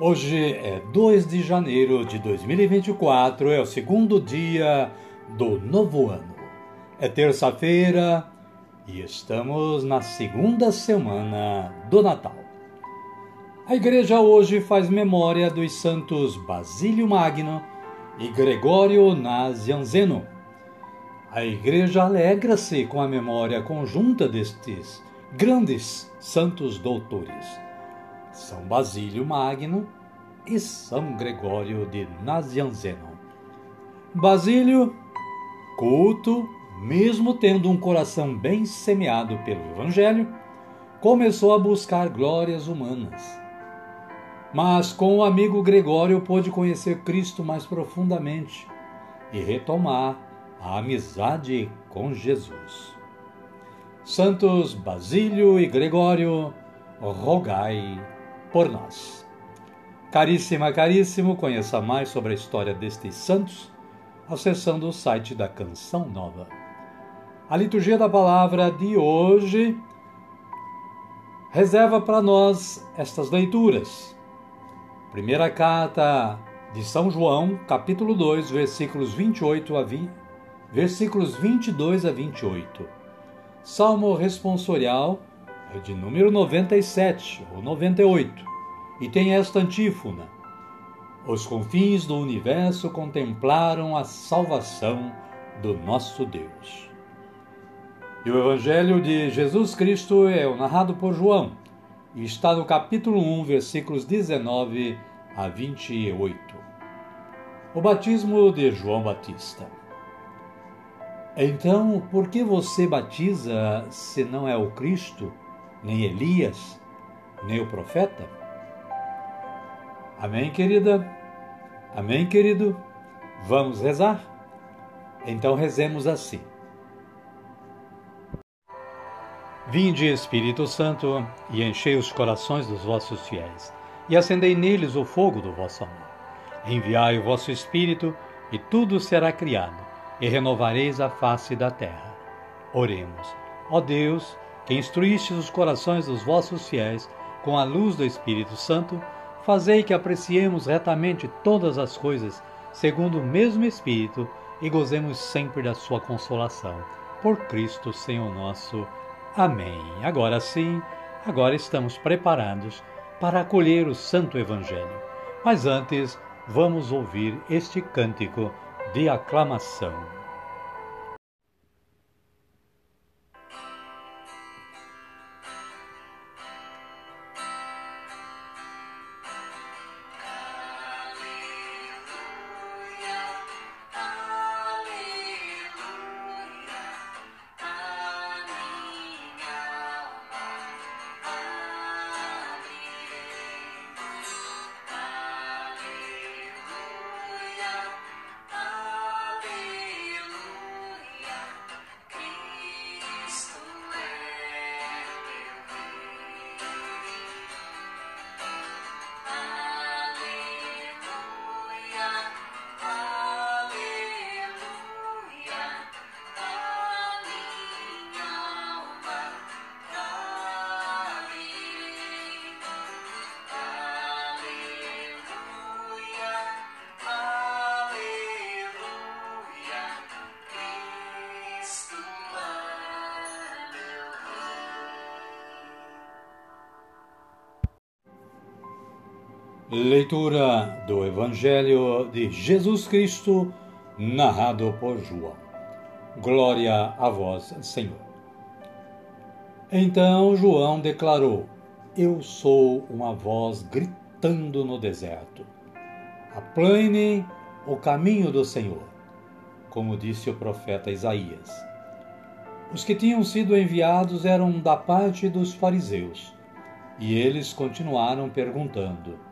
Hoje é 2 de janeiro de 2024, é o segundo dia do novo ano. É terça-feira e estamos na segunda semana do Natal. A igreja hoje faz memória dos santos Basílio Magno e Gregório Nazianzeno. A igreja alegra-se com a memória conjunta destes grandes santos doutores. São Basílio Magno e São Gregório de Nazianzeno. Basílio, culto, mesmo tendo um coração bem semeado pelo Evangelho, começou a buscar glórias humanas. Mas com o amigo Gregório pôde conhecer Cristo mais profundamente e retomar a amizade com Jesus. Santos Basílio e Gregório, rogai por nós. Caríssima, caríssimo, conheça mais sobre a história destes santos acessando o site da Canção Nova. A liturgia da palavra de hoje reserva para nós estas leituras. Primeira carta de São João, capítulo 2, versículos 28 a 20, versículos 22 a 28. Salmo responsorial é de número 97 ou 98 e tem esta antífona: Os confins do universo contemplaram a salvação do nosso Deus. E o Evangelho de Jesus Cristo é o narrado por João e está no capítulo 1, versículos 19 a 28. O batismo de João Batista. Então, por que você batiza se não é o Cristo? Nem Elias, nem o profeta? Amém, querida? Amém, querido? Vamos rezar? Então rezemos assim. Vinde, Espírito Santo, e enchei os corações dos vossos fiéis, e acendei neles o fogo do vosso amor. Enviai o vosso Espírito, e tudo será criado, e renovareis a face da terra. Oremos. Ó Deus, que instruístes os corações dos vossos fiéis com a luz do Espírito Santo, fazei que apreciemos retamente todas as coisas segundo o mesmo Espírito e gozemos sempre da sua consolação. Por Cristo, Senhor nosso. Amém. Agora sim, agora estamos preparados para acolher o Santo Evangelho. Mas antes, vamos ouvir este cântico de aclamação. Leitura do Evangelho de Jesus Cristo, narrado por João. Glória a vós, Senhor. Então João declarou: Eu sou uma voz gritando no deserto. Aplane o caminho do Senhor, como disse o profeta Isaías. Os que tinham sido enviados eram da parte dos fariseus, e eles continuaram perguntando: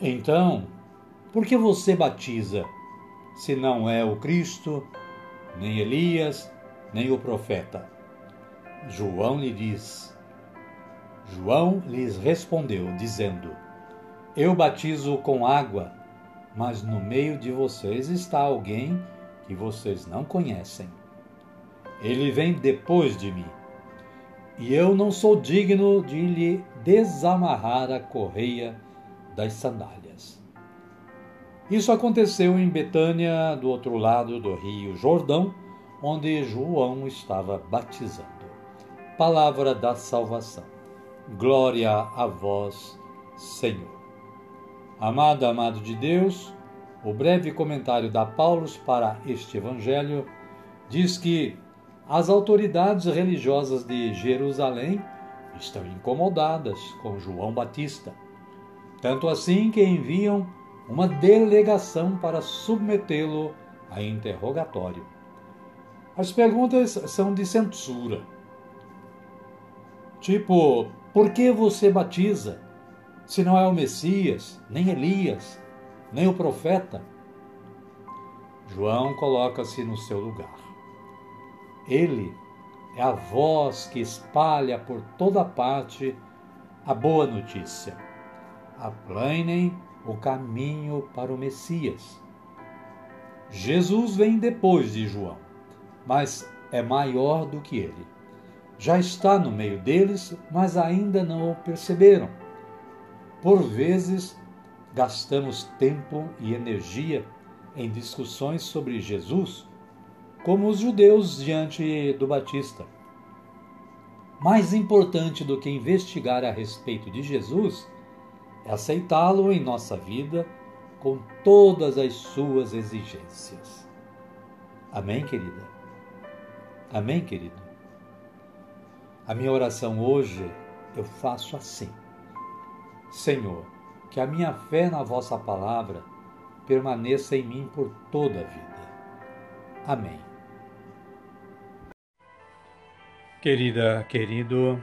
então, por que você batiza, se não é o Cristo, nem Elias, nem o profeta? João lhe diz. João lhes respondeu, dizendo: Eu batizo com água, mas no meio de vocês está alguém que vocês não conhecem. Ele vem depois de mim, e eu não sou digno de lhe desamarrar a correia das sandálias. Isso aconteceu em Betânia, do outro lado do rio Jordão, onde João estava batizando. Palavra da salvação. Glória a vós, Senhor. Amado, amado de Deus, o breve comentário da Paulo para este evangelho diz que as autoridades religiosas de Jerusalém estão incomodadas com João Batista tanto assim que enviam uma delegação para submetê-lo a interrogatório. As perguntas são de censura. Tipo, por que você batiza se não é o Messias, nem Elias, nem o profeta? João coloca-se no seu lugar. Ele é a voz que espalha por toda parte a boa notícia aplanem o caminho para o Messias. Jesus vem depois de João, mas é maior do que ele. Já está no meio deles, mas ainda não o perceberam. Por vezes, gastamos tempo e energia em discussões sobre Jesus, como os judeus diante do Batista. Mais importante do que investigar a respeito de Jesus é aceitá-lo em nossa vida com todas as suas exigências. Amém, querida? Amém, querido? A minha oração hoje eu faço assim: Senhor, que a minha fé na vossa palavra permaneça em mim por toda a vida. Amém. Querida, querido,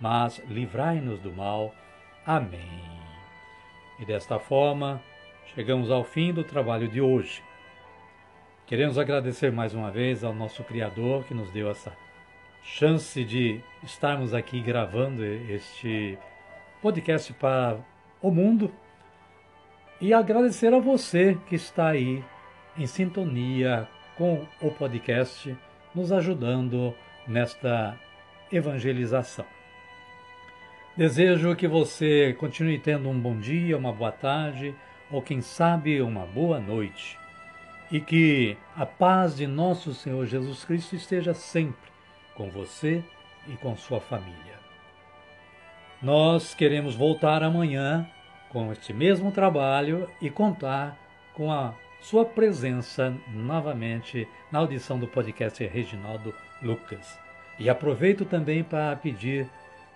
mas livrai-nos do mal. Amém. E desta forma, chegamos ao fim do trabalho de hoje. Queremos agradecer mais uma vez ao nosso Criador que nos deu essa chance de estarmos aqui gravando este podcast para o mundo e agradecer a você que está aí em sintonia com o podcast, nos ajudando nesta evangelização. Desejo que você continue tendo um bom dia, uma boa tarde ou, quem sabe, uma boa noite. E que a paz de nosso Senhor Jesus Cristo esteja sempre com você e com sua família. Nós queremos voltar amanhã com este mesmo trabalho e contar com a sua presença novamente na audição do podcast Reginaldo Lucas. E aproveito também para pedir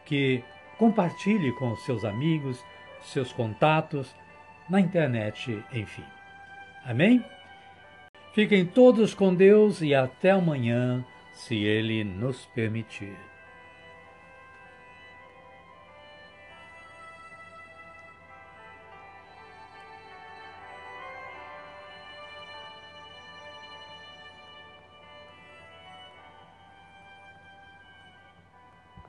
que Compartilhe com seus amigos, seus contatos, na internet, enfim. Amém? Fiquem todos com Deus e até amanhã, se Ele nos permitir.